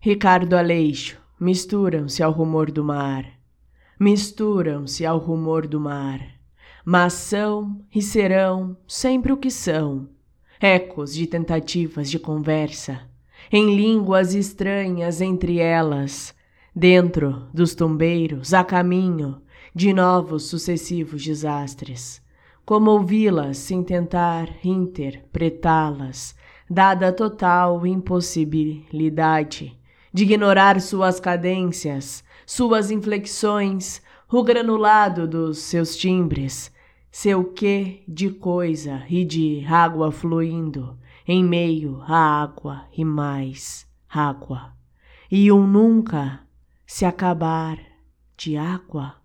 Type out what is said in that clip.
Ricardo Aleixo, misturam-se ao rumor do mar, misturam-se ao rumor do mar, mas são e serão sempre o que são, ecos de tentativas de conversa, em línguas estranhas entre elas, dentro dos tombeiros a caminho de novos sucessivos desastres. Como ouvi-las sem tentar interpretá-las, dada total impossibilidade de ignorar suas cadências, suas inflexões, o granulado dos seus timbres, seu quê de coisa e de água fluindo em meio à água e mais água, e um nunca se acabar de água.